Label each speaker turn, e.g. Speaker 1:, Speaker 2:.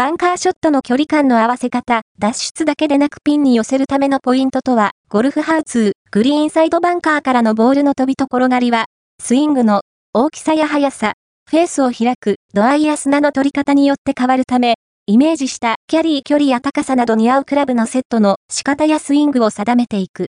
Speaker 1: バンカーショットの距離感の合わせ方、脱出だけでなくピンに寄せるためのポイントとは、ゴルフハウツー、グリーンサイドバンカーからのボールの飛びと転がりは、スイングの大きさや速さ、フェースを開く、ドアイや砂の取り方によって変わるため、イメージしたキャリー距離や高さなどに合うクラブのセットの仕方やスイングを定めていく。